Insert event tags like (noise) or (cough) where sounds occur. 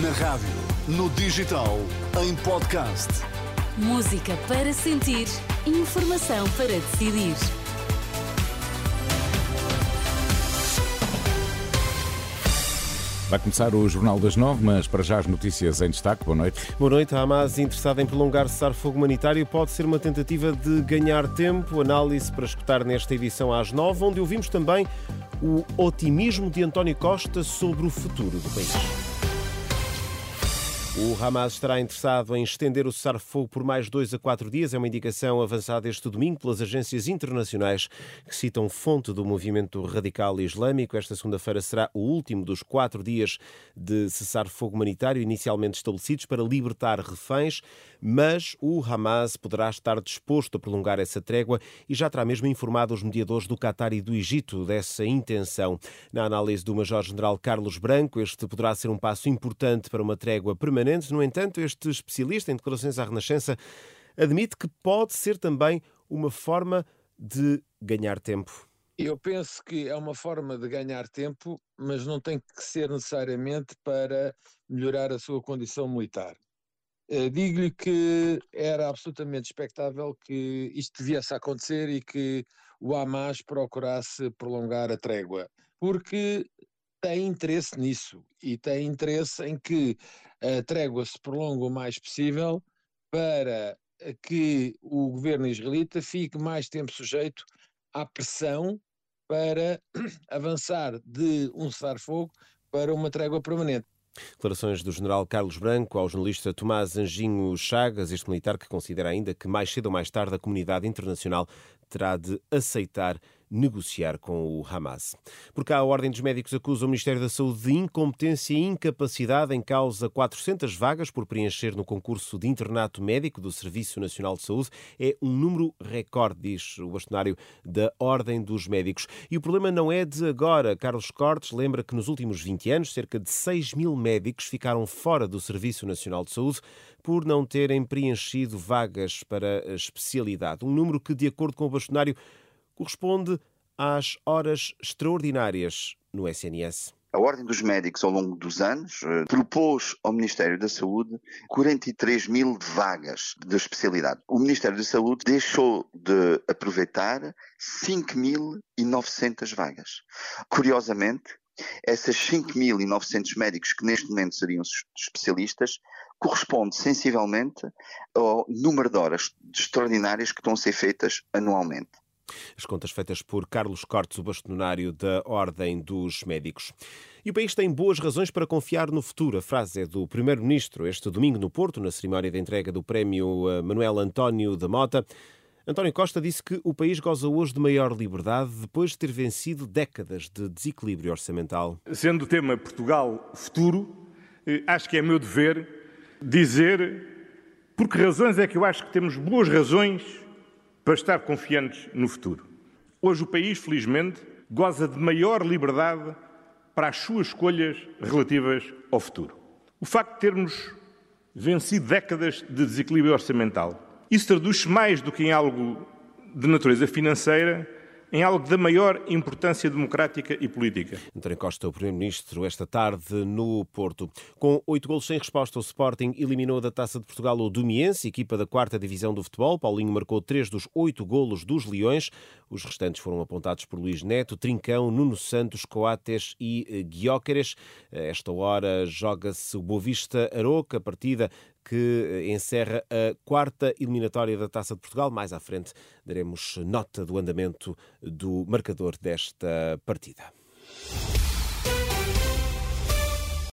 Na rádio, no digital, em podcast. Música para sentir, informação para decidir. Vai começar o Jornal das Nove, mas para já as notícias em destaque. Boa noite. Boa noite. A Hamas, interessada em prolongar cessar-fogo humanitário, pode ser uma tentativa de ganhar tempo. Análise para escutar nesta edição às nove, onde ouvimos também o otimismo de António Costa sobre o futuro do país. O Hamas estará interessado em estender o cessar-fogo por mais dois a quatro dias. É uma indicação avançada este domingo pelas agências internacionais que citam fonte do movimento radical islâmico. Esta segunda-feira será o último dos quatro dias de cessar-fogo humanitário inicialmente estabelecidos para libertar reféns, mas o Hamas poderá estar disposto a prolongar essa trégua e já terá mesmo informado os mediadores do Qatar e do Egito dessa intenção. Na análise do Major-General Carlos Branco, este poderá ser um passo importante para uma trégua permanente No entanto, este especialista em declarações à Renascença admite que pode ser também uma forma de ganhar tempo. Eu penso que é uma forma de ganhar tempo, mas não tem que ser necessariamente para melhorar a sua condição militar. Eh, digo-lhe que era absolutamente expectável que isto viesse a acontecer e que o Hamas procurasse prolongar a trégua, porque tem interesse nisso e tem interesse em que a trégua se prolongue o mais possível para que o governo israelita fique mais tempo sujeito à pressão para (clears throat) avançar de um cessar-fogo para uma trégua permanente. Declarações do general Carlos Branco ao jornalista Tomás Anjinho Chagas, este militar que considera ainda que mais cedo ou mais tarde a comunidade internacional terá de aceitar negociar com o Hamas. Por cá, a Ordem dos Médicos acusa o Ministério da Saúde de incompetência e incapacidade em causa 400 vagas por preencher no concurso de internato médico do Serviço Nacional de Saúde. É um número recorde, diz o bastonário da Ordem dos Médicos. E o problema não é de agora. Carlos Cortes lembra que nos últimos 20 anos, cerca de 6 mil médicos ficaram fora do Serviço Nacional de Saúde por não terem preenchido vagas para a especialidade. Um número que, de acordo com o bastonário, corresponde às horas extraordinárias no SNS. A Ordem dos Médicos, ao longo dos anos, eh, propôs ao Ministério da Saúde 43 mil vagas de especialidade. O Ministério da Saúde deixou de aproveitar 5.900 vagas. Curiosamente, essas 5.900 médicos que neste momento seriam especialistas corresponde sensivelmente ao número de horas extraordinárias que estão a ser feitas anualmente. As contas feitas por Carlos Cortes, o bastonário da Ordem dos Médicos. E o país tem boas razões para confiar no futuro. A frase é do Primeiro-Ministro este domingo no Porto, na cerimónia de entrega do Prémio eh, Manuel António da Mota. António Costa disse que o país goza hoje de maior liberdade depois de ter vencido décadas de desequilíbrio orçamental. Sendo o tema Portugal futuro, eh, acho que é meu dever dizer por que razões é que eu acho que temos boas razões para estar confiantes no futuro. Hoje o país, felizmente, goza de maior liberdade para as suas escolhas relativas ao futuro. O facto de termos vencido décadas de desequilíbrio orçamental, isso traduz-se mais do que em algo de natureza financeira em algo da maior importância democrática e política. António Costa, o Primeiro-Ministro, esta tarde no Porto. Com oito golos sem resposta, o Sporting eliminou da Taça de Portugal o Domiense, equipa da quarta divisão do futebol. Paulinho marcou três dos oito golos dos Leões. Os restantes foram apontados por Luís Neto, Trincão, Nuno Santos, Coates e Guióqueres. A esta hora joga-se o Boavista Aroca, partida que eh, encerra a quarta eliminatória da Taça de Portugal. Mais à frente daremos nota do andamento do marcador desta partida.